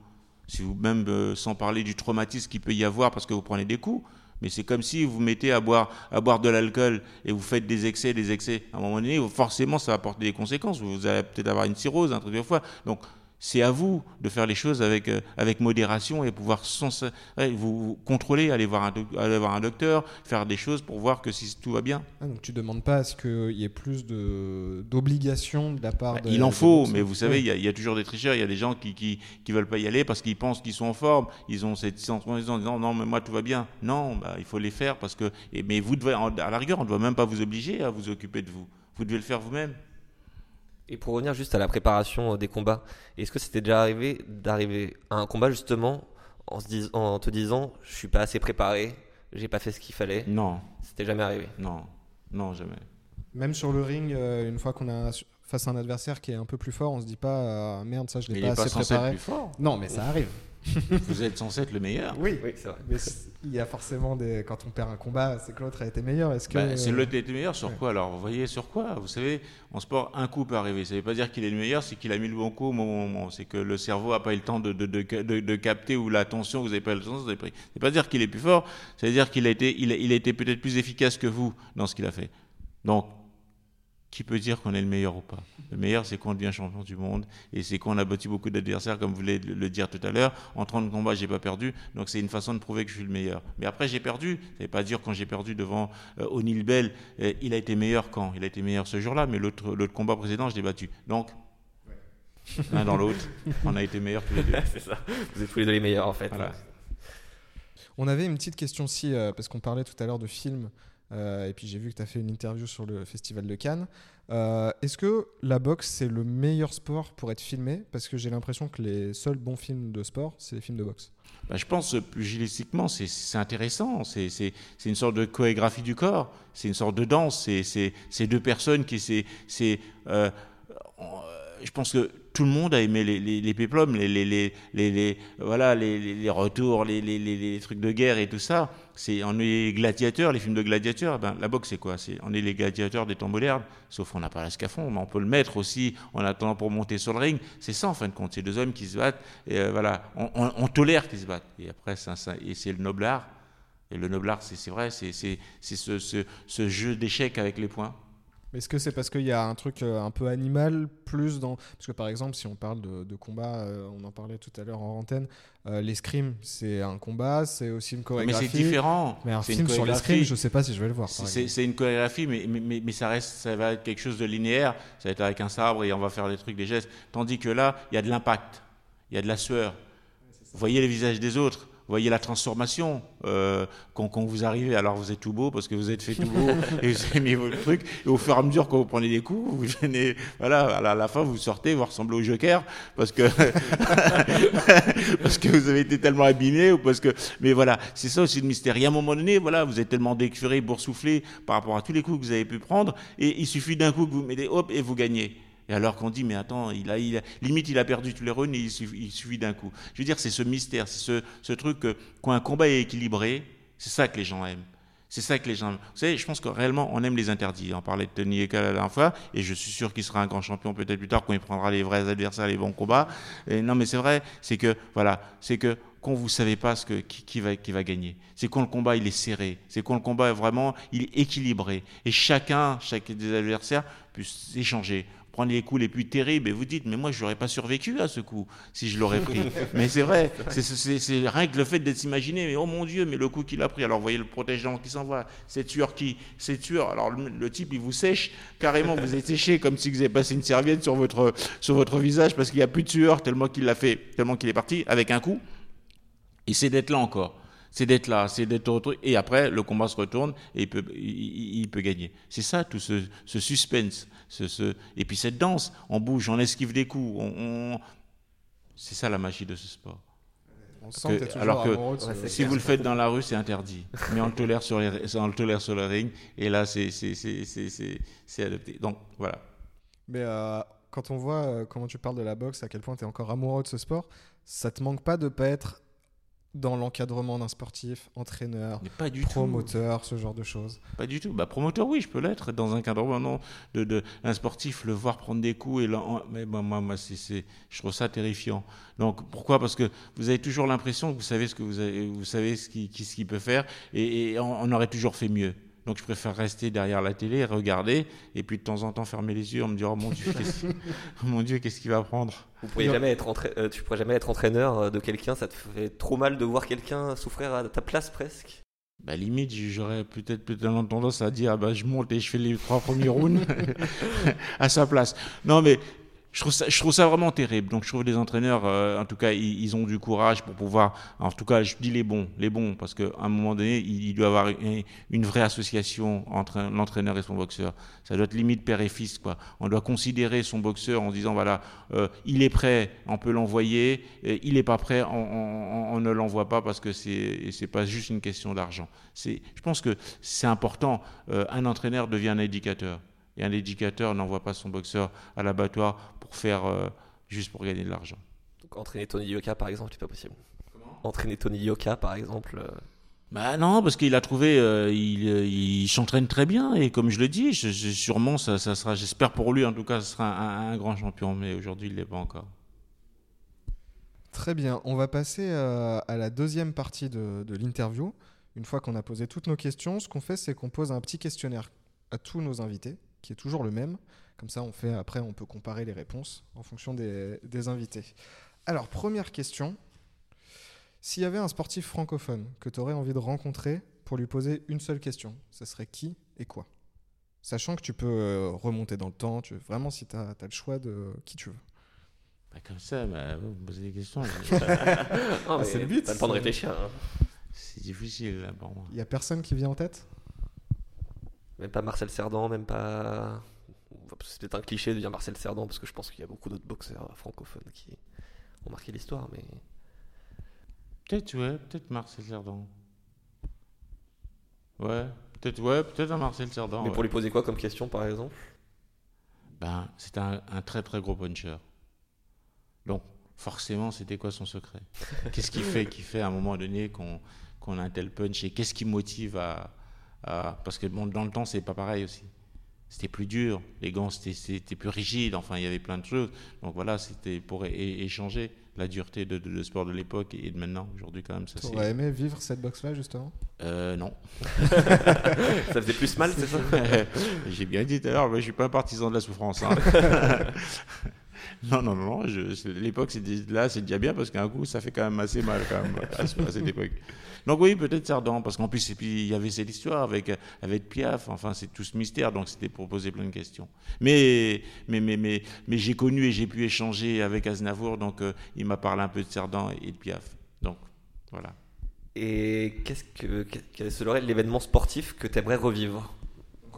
si vous même euh, sans parler du traumatisme qu'il peut y avoir parce que vous prenez des coups, mais c'est comme si vous mettez à boire, de l'alcool et vous faites des excès, des excès. À un moment donné, forcément, ça va apporter des conséquences. Vous allez peut-être avoir une cirrhose, un truc de foie. Donc, c'est à vous de faire les choses avec, euh, avec modération et pouvoir sans, vous, vous contrôler, aller voir, un doc- aller voir un docteur, faire des choses pour voir que si tout va bien. Ah, donc tu demandes pas à ce qu'il y ait plus de- d'obligations de, la part Bah, de- il en faut, mais vous savez, il y, y a toujours des tricheurs. Il y a des gens qui qui, qui veulent pas y aller parce qu'ils pensent qu'ils sont en forme. Ils ont cette sensation en disant non, mais moi tout va bien. Non, bah, il faut les faire parce que. et- mais vous devez, à la rigueur, on ne doit même pas vous obliger à vous occuper de vous. Vous devez le faire vous-même. Et pour revenir juste à la préparation euh, des combats, est-ce que c'était déjà arrivé d'arriver à un combat justement en, se dis- en te disant je suis pas assez préparé, j'ai pas fait ce qu'il fallait? Non, C'était jamais arrivé? non, non, jamais. Même sur le ring, euh, une fois qu'on a face à un adversaire qui est un peu plus fort, on se dit pas euh, merde, ça je l'ai il pas pas assez préparé. plus fort. Non, mais ça arrive. Vous êtes censé être le meilleur. Oui, Oui, c'est vrai. mais il y a forcément des. Quand on perd un combat, c'est que l'autre a été meilleur. Est-ce que. Bah, c'est le t'es le meilleur sur ouais. quoi? Alors Vous voyez sur quoi? Vous savez, en sport, un coup peut arriver. Ça ne veut pas dire qu'il est le meilleur, c'est qu'il a mis le bon coup au moment. C'est que le cerveau n'a pas eu le temps de, de, de, de- de capter ou l'attention, vous n'avez pas eu le temps, vous avez pris. C'est pas dire qu'il est plus fort, ça veut dire qu'il a été, il a, il a été peut-être plus efficace que vous dans ce qu'il a fait. Donc, qui peut dire qu'on est le meilleur ou pas? Le meilleur, c'est qu'on devient champion du monde et c'est qu'on a battu beaucoup d'adversaires, comme vous voulez le dire tout à l'heure. En 30 combats, j'ai pas perdu, donc c'est une façon de prouver que je suis le meilleur. Mais après, j'ai perdu. Ça veut pas dire quand j'ai perdu devant euh, O'Neill Bell, euh, il a été meilleur quand? Il a été meilleur ce jour-là, mais l'autre l'autre combat précédent, je l'ai battu. Donc, l'un dans l'autre, on a été meilleurs tous les deux. c'est ça. Vous êtes tous les deux les meilleurs en fait. Voilà. On avait une petite question aussi, euh, parce qu'on parlait tout à l'heure de films, euh, et puis j'ai vu que tu as fait une interview sur le Festival de Cannes. Euh, Est-ce que la boxe, c'est le meilleur sport pour être filmé? Parce que j'ai l'impression que les seuls bons films de sport, c'est les films de boxe. Bah, je pense euh, pugilistiquement, c'est- c'est intéressant. C'est une sorte de chorégraphie du corps. C'est une sorte de danse. C'est- deux personnes qui. c'est euh, euh, je pense que tout le monde a aimé les, les, les péplums, les, les, les, les, les- voilà, les, les, les retours, les, les, les, les trucs de guerre et tout ça. C'est on est gladiateurs, les films de gladiateurs. Ben, la boxe, c'est quoi? On est les gladiateurs des temps modernes. Sauf qu'on n'a pas la mais on peut le mettre aussi en attendant pour monter sur le ring. C'est ça en fin de compte. C'est deux hommes qui se battent. Et euh, voilà, on, tolère qu'ils se battent. Et après, c'est c'est le noble art. Et le noble art, c'est c'est vrai, c'est c'est- c'est ce, ce, ce jeu d'échecs avec les points. Mais Est-ce que c'est parce qu'il y a un truc euh, un peu animal plus dans... Parce que par exemple, si on parle de, de combat, euh, on en parlait tout à l'heure en antenne, euh, l'escrime, c'est un combat, c'est aussi une Mais chorégraphie. c'est différent. Mais un C'est film une sur l'escrime, je sais pas si je vais le voir. C'est- une chorégraphie, mais, mais, mais, mais ça, reste, ça va être quelque chose de linéaire. Ça va être avec un sabre et on va faire des trucs, des gestes. Tandis que là, il y a de l'impact, il y a de la sueur. Vous voyez les visages des autres. Vous voyez la transformation euh, quand, quand vous arrivez. Alors vous êtes tout beau parce que vous êtes fait tout beau et vous avez mis votre truc. Et au fur et à mesure, quand vous prenez des coups, vous venez, voilà, à la, à la fin, vous sortez, vous ressemblez au Joker parce que parce que vous avez été tellement abîmé ou parce que. Mais voilà, c'est ça aussi le mystère. Et à un moment donné, voilà, vous êtes tellement décuré, boursouflé par rapport à tous les coups que vous avez pu prendre, et il suffit d'un coup que vous mettez hop et vous gagnez. Et alors qu'on dit, mais attends, il a, limite, il a perdu tous les runs, et il il suffit d'un coup. Je veux dire, c'est ce mystère, c'est ce, ce truc un combat est équilibré, c'est ça que les gens aiment. C'est ça que les gens. Vous savez, je pense que réellement, on aime les interdits. On parlait de Tony Eka la dernière fois, et je suis sûr qu'il sera un grand champion peut-être plus tard quand il prendra les vrais adversaires, les bons combats. Non, mais c'est vrai, c'est que voilà, c'est que quand vous savez pas ce que qui, qui va qui va gagner, c'est quand le combat il est serré, c'est quand le combat est vraiment il équilibré, et chacun, chaque des adversaires peut s'échanger prendre les coups les plus terribles et vous dites mais moi je n'aurais pas survécu à ce coup si je l'aurais pris. Mais c'est vrai c'est c'est- c'est rien que le fait d'être s'imaginer mais oh mon dieu mais le coup qu'il a pris. Alors vous voyez le protégeant qui s'envoie cette tueur qui cette tueur alors le, le type il vous sèche carrément vous êtes séché comme si vous avez passé une serviette sur votre sur votre visage parce qu'il n'y a plus de sueur tellement qu'il l'a fait tellement qu'il est parti avec un coup. Et c'est d'être là encore. C'est d'être là, c'est d'être au truc. Et après, le combat se retourne et il peut, il, peut gagner. C'est ça, tout ce, ce suspense. Ce, ce- Et puis cette danse, on bouge, on esquive des coups. On, on- C'est ça la magie de ce sport. On sent que- que alors que- amoureux de ce- Ouais, c'est Si vous le faites dans la rue, c'est interdit. Mais on le tolère sur, les, on le tolère sur le ring. Et là, c'est c'est- c'est- c'est- c'est- c'est adopté. Donc voilà. Mais euh, quand on voit euh, comment tu parles de la boxe, à quel point tu es encore amoureux de ce sport, ça te manque pas de pas être dans l'encadrement d'un sportif, entraîneur, Mais pas du tout. promoteur, ce genre de choses. Pas du tout. Bah, promoteur, oui, je peux l'être dans un cadre non, de, de un sportif, le voir prendre des coups et l'en- mais moi, moi, moi, c'est, c'est- je trouve ça terrifiant. Donc pourquoi? Parce que vous avez toujours l'impression que vous savez ce que vous avez, vous savez ce qui, qui- qu'il peut faire et, et on, on aurait toujours fait mieux. Donc je préfère rester derrière la télé, regarder et puis de temps en temps fermer les yeux en me disant oh mon Dieu, qu'est-ce, mon Dieu, qu'est-ce qu'il va prendre? Vous pourriez jamais être entra- euh, tu pourrais jamais être entraîneur euh, de quelqu'un, ça te fait trop mal de voir quelqu'un souffrir à ta place presque? Bah limite, j'aurais peut-être peut-être tendance à dire, ah bah, je monte et je fais les trois premiers rounds à sa place. Non, mais je trouve ça, vraiment terrible. Donc je trouve les entraîneurs, euh, en tout cas, ils, ont du courage pour pouvoir, en tout cas, je dis les bons, les bons, parce qu'à un moment donné, il, doit y avoir une, vraie association entre l'entraîneur et son boxeur. Ça doit être limite père et fils, quoi. On doit considérer son boxeur en disant, voilà, euh, il est prêt, on peut l'envoyer, il n'est pas prêt, on, ne l'envoie pas parce que c'est c'est pas juste une question d'argent. Je pense que c'est important. Euh, un entraîneur devient un éducateur. Et un éducateur n'envoie pas son boxeur à l'abattoir pour faire euh, juste pour gagner de l'argent. Donc, entraîner Tony Yoka par exemple, c'est pas possible. Entraîner Tony Yoka par exemple. euh, Bah non, parce qu'il a trouvé, euh, il, euh, il s'entraîne très bien et comme je le dis, je- je- sûrement ça, ça sera, j'espère pour lui en tout cas, ce sera un, un grand champion, mais aujourd'hui il l'est pas encore. Très bien, on va passer euh, à la deuxième partie de, de l'interview. Une fois qu'on a posé toutes nos questions, ce qu'on fait, c'est qu'on pose un petit questionnaire à tous nos invités, qui est toujours le même. Comme ça, on fait après, on peut comparer les réponses en fonction des, des invités. Alors, première question. S'il y avait un sportif francophone que tu aurais envie de rencontrer pour lui poser une seule question, ça serait qui et quoi? Sachant que tu peux euh, remonter dans le temps, tu, vraiment si tu as, le choix de qui tu veux. Pas comme ça, bah, vous me posez des questions, Ah, c'est le but, T'as le temps de c'est- réfléchir. hein. c'est difficile là pour moi. Il y a personne qui vient en tête? Même pas Marcel Cerdan, même pas. C'est peut-être un cliché de dire Marcel Cerdan parce que je pense qu'il y a beaucoup d'autres boxeurs francophones qui ont marqué l'histoire, mais Peut-être ouais, peut-être Marcel Cerdan. Ouais, peut-être ouais, peut-être un Marcel Cerdan. mais ouais. pour lui poser quoi comme question par exemple? Ben, c'était un, un très très gros puncher. Donc, forcément, c'était quoi son secret? Qu'est-ce qui fait, qui fait à un moment donné qu'on qu'on a un tel punch et qu'est-ce qui motive à, à- Parce que bon, dans le temps, c'est pas pareil aussi. C'était plus dur, les gants c'était- plus rigide, enfin il y avait plein de choses. Donc voilà, c'était pour échanger la dureté de, de, de sport de l'époque et de maintenant. Aujourd'hui, quand même, ça Tu aurais aimé vivre cette boxe-là, justement? Euh, non. Ça faisait plus mal, c'est ça? J'ai bien dit tout à l'heure, je suis pas un partisan de la souffrance. hein. non, non, non, je- l'époque, c'est là, c'est déjà bien parce qu'un coup, ça fait quand même assez mal quand même, à, ce- à cette époque. Donc oui, peut-être Sardan, parce qu'en plus, et puis, il y avait cette histoire avec, avec Piaf, enfin, c'est tout ce mystère, donc c'était pour poser plein de questions. Mais, mais, mais, mais, mais j'ai connu et j'ai pu échanger avec Aznavour, donc euh, il m'a parlé un peu de Sardan et de Piaf. Donc, voilà. Et qu'est-ce que quel serait l'événement sportif que tu aimerais revivre?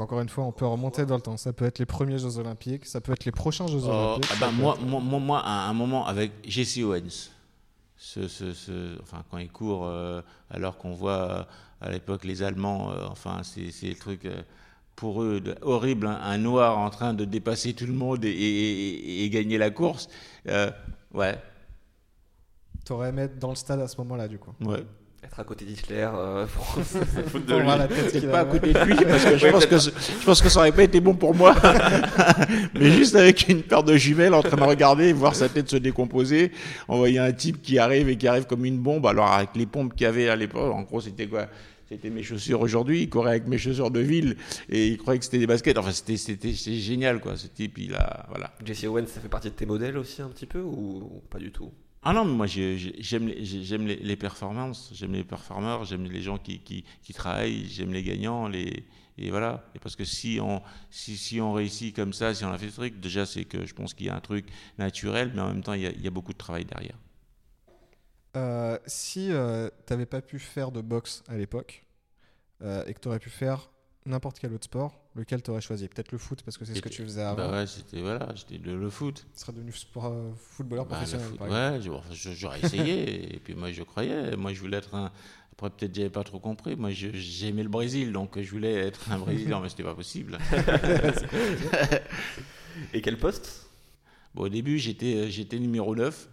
Donc, encore une fois, on peut remonter dans le temps. Ça peut être les premiers Jeux Olympiques, ça peut être les prochains Jeux Oh, Olympiques. bah, peut moi, être- moi, moi, moi, à un moment avec Jesse Owens, ce, ce, ce- enfin, quand il court, euh, alors qu'on voit euh, à l'époque les Allemands, euh, enfin, c'est le truc euh, pour eux horrible, hein, un noir en train de dépasser tout le monde et, et- et- et gagner la course. Euh, ouais, T'aurais aimé être dans le stade à ce moment-là, du coup. ouais. Être à côté d'Hitler, euh, pour se foutre de lui. Peut-être pas à côté de parce que je, Ouais, pense que, peut-être ce- je pense que ça aurait pas été bon pour moi. Mais juste avec une paire de jumelles en train de regarder et voir sa tête se décomposer, on voyait un type qui arrive et qui arrive comme une bombe. Alors avec les pompes qu'il y avait à l'époque, en gros c'était quoi? C'était mes chaussures aujourd'hui, il courait avec mes chaussures de ville et il croyait que c'était des baskets. Enfin c'était c'était c'était génial quoi, ce type il a voilà. Jesse Owens, ça fait partie de tes modèles aussi un petit peu ou pas du tout? Ah non, mais moi j'ai- j'ai- j'aime les, les, performances, j'aime les performeurs, j'aime les gens qui, qui, travaillent, j'aime les gagnants, les, et voilà. Et parce que si on, si, si on réussit comme ça, si on a fait ce truc, déjà c'est que je pense qu'il y a un truc naturel, mais en même temps il y a, beaucoup de travail derrière. Euh, si tu t'avais pas pu faire de boxe à l'époque euh, et que tu aurais pu faire n'importe quel autre sport, lequel t'aurais choisi Peut-être le foot parce que c'est ce que tu faisais avant. Bah ouais, c'était voilà, le, le foot. Tu serais devenu sport, euh, footballeur Bah, le professionnel. foot, par exemple. ouais, je- enfin, je- j'aurais essayé. et puis moi je croyais, moi je voulais être un. Après peut-être j'avais pas trop compris. Moi je- j'aimais le Brésil, donc je voulais être un Brésilien, mais c'était pas possible. Et quel poste? Bon, au début, j'étais, euh, j'étais numéro 9.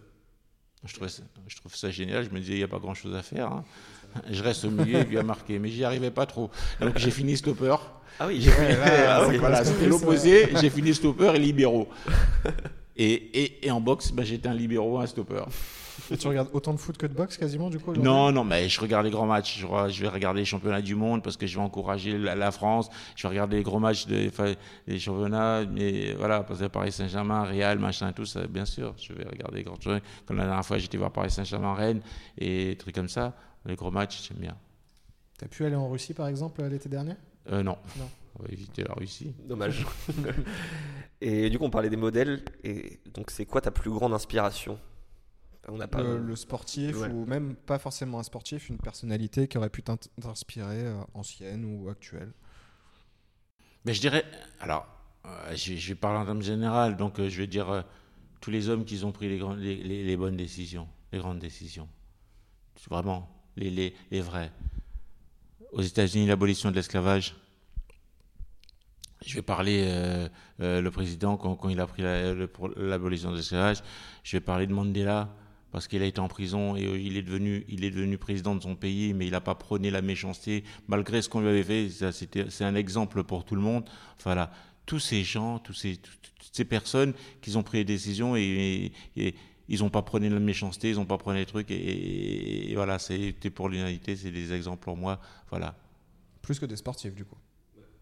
Je, trouvais ça, je trouve ça génial. Je me disais, il n'y a pas grand chose à faire. hein. Je reste au milieu et puis à marquer. Mais j'y arrivais pas trop. Donc j'ai fini stopper. Ah oui, J'ai fini- Ah oui, voilà, c'était l'opposé. J'ai fini stopper et libéraux. Et, et, et en boxe, bah, j'étais un libéraux, un stopper. Et tu regardes autant de foot que de boxe quasiment du coup Non, non, mais je regarde les grands matchs. Je, vais regarder les championnats du monde parce que je vais encourager la, la France. Je vais regarder les gros matchs des, des championnats. Mais voilà, parce que Paris Saint-Germain, Real, machin, tout ça, bien sûr. Je vais regarder les grands trucs. Comme la dernière fois, j'étais voir Paris Saint-Germain, Rennes et trucs comme ça. Les gros matchs, j'aime bien. T'as pu aller en Russie par exemple l'été dernier? Euh, non. Non. On va éviter la Russie. Dommage. et du coup, on parlait des modèles. Et donc, c'est quoi ta plus grande inspiration? On n'a pas. le, le sportif Ouais. ou même pas forcément un sportif, une personnalité qui aurait pu t'in- t'inspirer, euh, ancienne ou actuelle? Mais je dirais, alors, euh, je, je vais parler en termes général, donc euh, je vais dire euh, tous les hommes qui ont pris les, grandes, les, les- les bonnes décisions, les grandes décisions. Vraiment, les, les, les vrais. Aux États-Unis, l'abolition de l'esclavage. Je vais parler euh, euh, le président quand, quand il a pris l'abolition de l'esclavage. Je vais parler de Mandela parce qu'il a été en prison et euh, il est devenu, il est devenu président de son pays, mais il n'a pas prôné la méchanceté malgré ce qu'on lui avait fait. C'est un exemple pour tout le monde. Voilà, tous ces gens, tous ces, tout- toutes ces personnes qui ont pris des décisions et ils n'ont pas prôné la méchanceté, ils n'ont pas prôné les trucs. Et, et voilà, c'était pour l'unité, c'est des exemples pour moi. Voilà. Plus que des sportifs, du coup.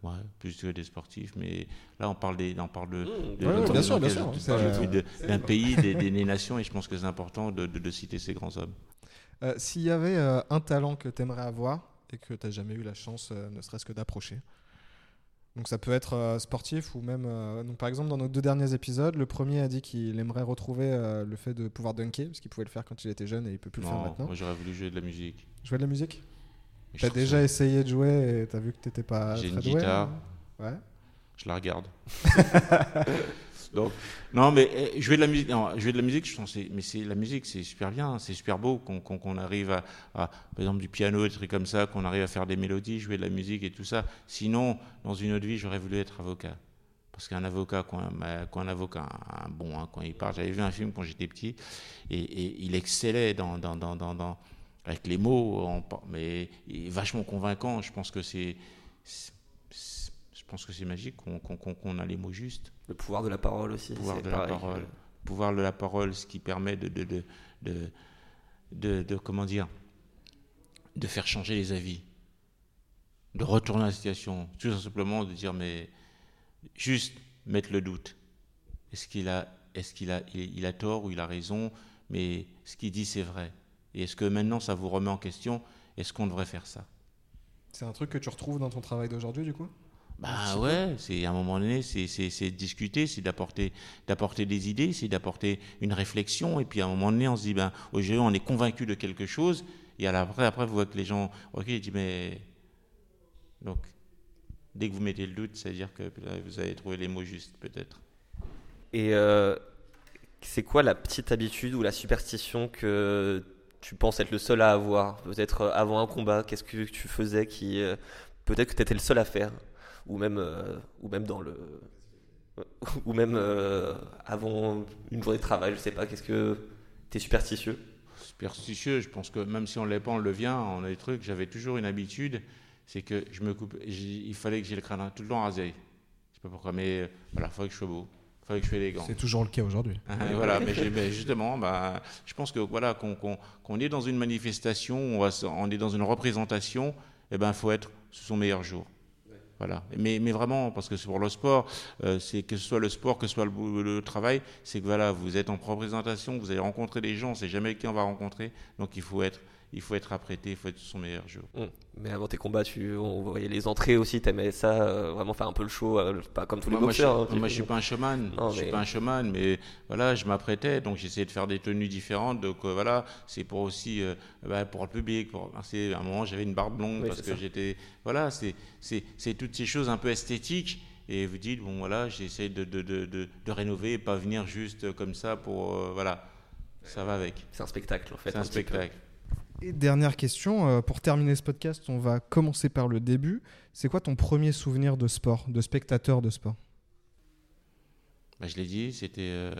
Ouais, plus que des sportifs, mais là on parle des, on parle de, de- Ouais, de- ouais, de- bien sûr, de- bien de- sûr, de- c'est- de- de- d'un pays, des, des- des nations, et je pense que c'est important de, de- de citer ces grands hommes. Euh, S'il y avait euh, un talent que tu aimerais avoir et que tu n'as jamais eu la chance, euh, ne serait-ce que d'approcher. Donc ça peut être euh, sportif ou même... euh, donc par exemple, dans nos deux derniers épisodes, le premier a dit qu'il aimerait retrouver euh, le fait de pouvoir dunker, parce qu'il pouvait le faire quand il était jeune et il peut plus le faire maintenant. moi j'aurais voulu jouer de la musique. Jouer de la musique? Mais je T'as trouve déjà ça- essayé de jouer et t'as vu que t'étais pas J'ai très une doué, guitare. hein? Ouais. je la regarde. Non, mais eh, jouer de la musique, non, de la musique, je pense, mais c'est la musique, c'est super bien, c'est super beau qu'on qu'on arrive à, par exemple, du piano, des trucs comme ça, qu'on arrive à faire des mélodies, jouer de la musique et tout ça. Sinon, dans une autre vie, j'aurais voulu être avocat. Parce qu'un avocat, quand un, quand un avocat, un bon, hein, quand il parle, j'avais vu un film quand j'étais petit, et, il excellait dans, dans, dans, dans, avec les mots, mais il est vachement convaincant. Je pense que c'est, pense que c'est magique qu'on a les mots justes Le pouvoir de la parole aussi. pouvoir c'est de la parole, pouvoir de la parole, ce qui permet de, de, de, de, de- de- comment dire, de faire changer les avis, de retourner la situation, tout simplement de dire mais juste mettre le doute. Est-ce qu'il a, est-ce qu'il a, il, il a tort ou il a raison, mais ce qu'il dit c'est vrai. Et est-ce que maintenant ça vous remet en question? Est-ce qu'on devrait faire ça? C'est un truc que tu retrouves dans ton travail d'aujourd'hui, du coup? Bah ouais, c'est à un moment donné, c'est discuter, c'est d'apporter d'apporter des idées, c'est d'apporter une réflexion, et puis à un moment donné, on se dit ben aujourd'hui on est convaincu de quelque chose, et à après après vous voyez que les gens, ok, ils disent mais donc dès que vous mettez le doute, c'est à dire que là, vous avez trouvé les mots justes peut-être. Et euh, c'est quoi la petite habitude ou la superstition que tu penses être le seul à avoir? Peut-être euh, avant un combat, qu'est-ce que tu faisais qui. euh, Peut-être que tu étais le seul à faire? Ou même, euh, ou même dans le. Ou même euh, avant une journée de travail, je sais pas, qu'est-ce que. T'es superstitieux? Superstitieux. Je pense que même si on l'est pas, on le vient. On a des trucs. J'avais toujours une habitude, c'est que je me coupe. Il fallait que j'ai le crâne tout le temps rasé. Je sais pas pourquoi, mais euh, voilà, il fallait que je sois beau. Il fallait que je sois élégant. C'est toujours le cas aujourd'hui. Ah, voilà, mais, justement, bah, je pense que voilà, qu'on qu'on- qu'on est dans une manifestation, on, va se- on est dans une représentation, et ben, faut être sous son meilleur jour. Voilà. Mais, mais vraiment, parce que c'est pour le sport, euh, c'est que ce soit le sport, que ce soit le, le travail, c'est que voilà, vous êtes en représentation, vous allez rencontrer des gens, on sait jamais qui on va rencontrer, donc il faut être, il faut être apprêté, il faut être son meilleur jour. Hum. Mais avant tes combats, tu, on voyait les entrées aussi, t'aimais ça, euh, vraiment faire un peu le show, euh, pas comme tous les Moi, moi, boxeurs. je, hein, moi, je suis pas un showman. Non, je suis mais- pas un showman, mais voilà, je m'apprêtais, donc j'essayais de faire des tenues différentes. Donc euh, voilà, c'est pour aussi bah, pour le public. Pour, c'est- à un moment, j'avais une barbe longue Oui, parce que ça. j'étais. Voilà, c'est c'est c'est toutes ces choses un peu esthétiques. Et vous dites bon voilà, j'essaie de de, de, de rénover, et pas venir juste comme ça pour euh, voilà. Ça va avec. C'est un spectacle en fait. C'est un spectacle. Et dernière question, euh, pour terminer ce podcast, on va commencer par le début. C'est quoi ton premier souvenir de sport, de spectateur de sport? Bah, je l'ai dit, c'était euh,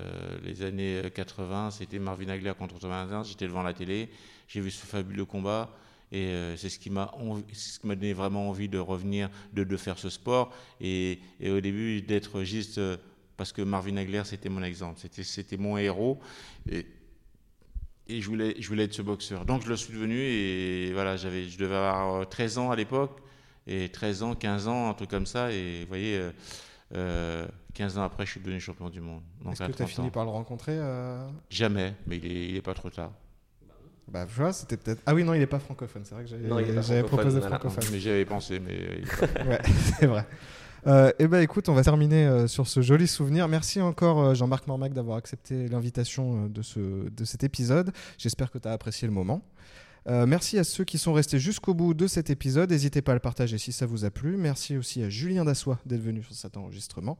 les années 80, c'était Marvin Hagler contre Thomas Hearns, j'étais devant la télé, j'ai vu ce fabuleux combat et euh, c'est ce qui m'a donné vraiment envie de revenir, de, faire ce sport et, au début d'être juste euh, parce que Marvin Hagler c'était mon exemple, c'était mon héros et je voulais je voulais être ce boxeur. Donc je le suis devenu et voilà, j'avais je devais avoir 13 ans à l'époque et 13 ans, 15 ans, un truc comme ça et vous voyez euh, euh, 15 ans après, je suis devenu champion du monde. Donc Est-ce que tu as 30 fini ans. par le rencontrer euh? Jamais, mais il est, il est pas trop tard. Bah, vois, c'était peut-être. Ah oui, non, il est pas francophone. C'est vrai que j'avais j'avais proposé voilà. francophone. Mais j'y avais pensé, mais euh, il est pas- ouais, c'est vrai. Euh, eh ben écoute, on va terminer euh, sur ce joli souvenir. Merci encore euh, Jean-Marc Mormac d'avoir accepté l'invitation de, ce, cet épisode. J'espère que tu as apprécié le moment. Merci à ceux qui sont restés jusqu'au bout de cet épisode. N'hésitez pas à le partager si ça vous a plu. Merci aussi à Julien Dassois d'être venu sur cet enregistrement.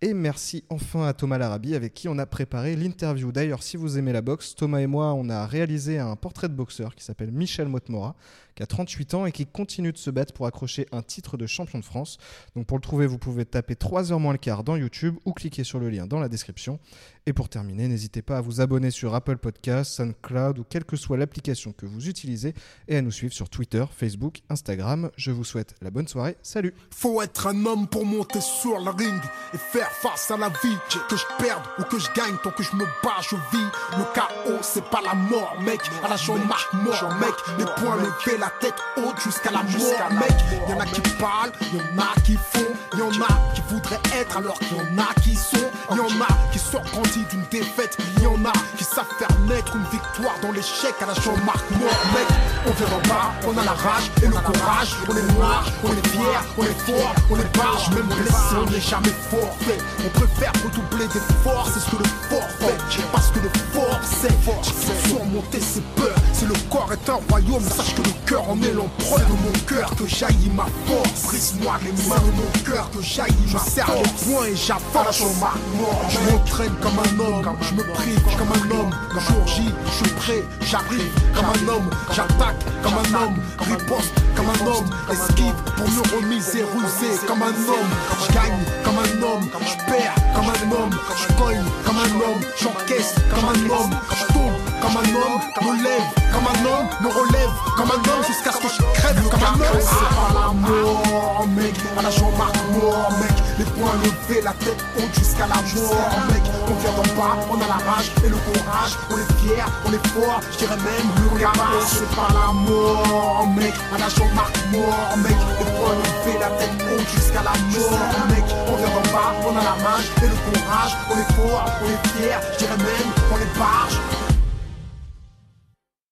Et merci enfin à Thomas Larabi avec qui on a préparé l'interview. D'ailleurs, si vous aimez la boxe, Thomas et moi, on a réalisé un portrait de boxeur qui s'appelle Michel Motmora, qui a 38 ans et qui continue de se battre pour accrocher un titre de champion de France. Donc pour le trouver, vous pouvez taper 3 heures moins le quart dans YouTube ou cliquer sur le lien dans la description. Et pour terminer, n'hésitez pas à vous abonner sur Apple Podcasts, SoundCloud ou quelle que soit l'application que vous utilisez et à nous suivre sur Twitter, Facebook, Instagram. Je vous souhaite la bonne soirée. Salut Faut être un homme pour monter sur le ring et faire face à la vie. Que je perde ou que je gagne, tant que je me bats, je vis. Le chaos, c'est pas la mort, mec. À la Jean-Marc mort, mec. Les poings levés, la tête haute jusqu'à la mort, mec. Y'en a qui parlent, y'en a qui font, y'en a qui voudraient être alors qu'il y en a qui sont. Y'en a qui sortent grandis d'une défaite, y'en a qui savent faire naître une victoire dans l'échec à la Jean-Marc mort, mec. On vient d'en bas, on a la rage et le courage. On est noir, on est fier, on est fort, on est barge, même blessé, on n'est jamais forfait. On préfère redoubler d'efforts, c'est ce que le fort fait. Parce que le fort c'est fort, surmonter ses peurs. Si le corps est un royaume, sache que le cœur en est l'empereur de mon cœur que jaillit ma force. Brise-moi les mains de mon cœur que jaillit je serre les poings et j'avance. Je m'entraîne comme un homme, je me prive comme un homme. Le jour J, je suis prêt, j'arrive comme un homme. J'attaque comme un homme, riposte comme un homme. Esquive pour me remiser, rusé comme un homme. Je gagne comme un homme, je perds comme un homme. Je cogne comme un homme, j'encaisse comme un homme. Je tombe comme un homme, me lève comme un homme, me relève comme un homme jusqu'à ce que je crève comme un homme. C'est pas la mort, mec, à la Jean-Marc mort, mec. Les poings levés, la tête haute jusqu'à la mort, mec. On vient d'en bas, on a la rage et le courage. On est fier, on est fort, je dirais même le garage. C'est pas la mort, mec, à la Jean-Marc mort, mec. Les poings levés, la tête haute jusqu'à la mort, mec. On vient d'en bas, on a la rage et le courage. On est fort, on est fier, je dirais même on est pas